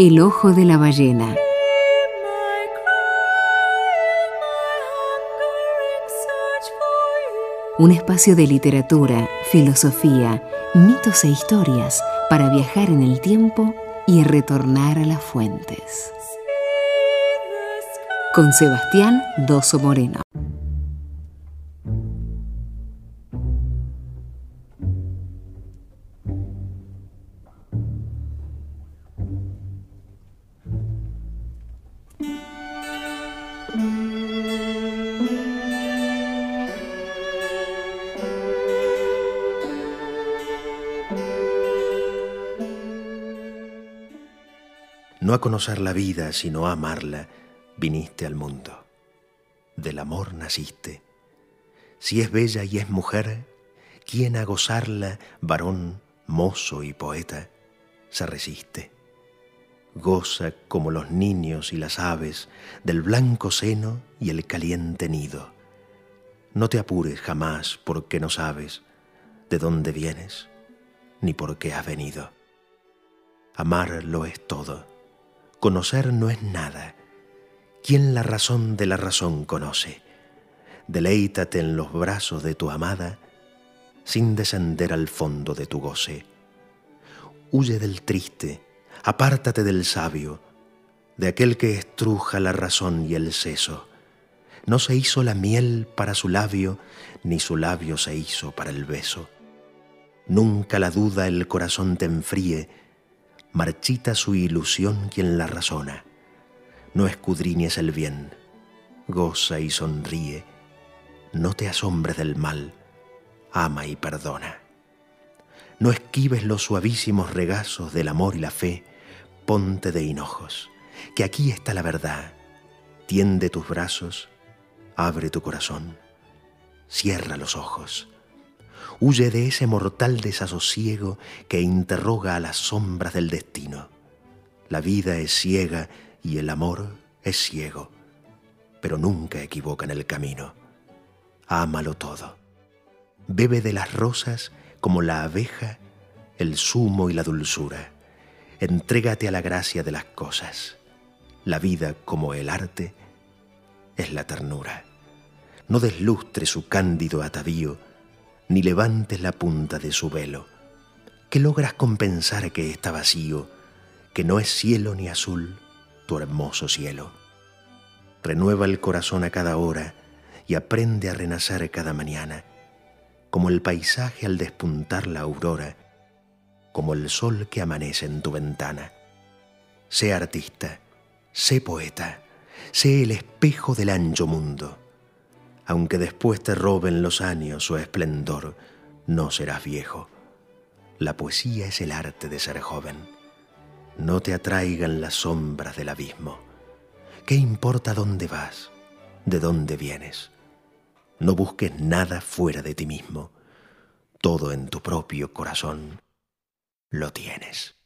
El ojo de la ballena. Un espacio de literatura, filosofía, mitos e historias para viajar en el tiempo y retornar a las fuentes. Con Sebastián Doso Moreno. No a conocer la vida, sino a amarla, viniste al mundo. Del amor naciste. Si es bella y es mujer, ¿quién a gozarla, varón, mozo y poeta, se resiste? Goza como los niños y las aves del blanco seno y el caliente nido. No te apures jamás porque no sabes de dónde vienes ni por qué has venido. Amar lo es todo Conocer no es nada. ¿Quién la razón de la razón conoce? Deleítate en los brazos de tu amada sin descender al fondo de tu goce. Huye del triste, apártate del sabio, de aquel que estruja la razón y el seso. No se hizo la miel para su labio, ni su labio se hizo para el beso. Nunca la duda el corazón te enfríe, marchita su ilusión quien la razona. No escudriñes el bien, goza y sonríe, no te asombres del mal, ama y perdona. No esquives los suavísimos regazos del amor y la fe, ponte de hinojos, que aquí está la verdad. Tiende tus brazos, abre tu corazón, cierra los ojos huye de ese mortal desasosiego que interroga a las sombras del destino. La vida es ciega y el amor es ciego, pero nunca equivoca en el camino. Ámalo todo. Bebe de las rosas como la abeja el zumo y la dulzura. Entrégate a la gracia de las cosas. La vida, como el arte, es la ternura. No deslustre su cándido atavío ni levantes la punta de su velo, que logras compensar que está vacío, que no es cielo ni azul tu hermoso cielo. Renueva el corazón a cada hora y aprende a renacer cada mañana, como el paisaje al despuntar la aurora, como el sol que amanece en tu ventana. Sé artista, sé poeta, sé el espejo del ancho mundo aunque después te roben los años su esplendor, no serás viejo. La poesía es el arte de ser joven. No te atraigan las sombras del abismo. ¿Qué importa dónde vas, de dónde vienes? No busques nada fuera de ti mismo. Todo en tu propio corazón lo tienes.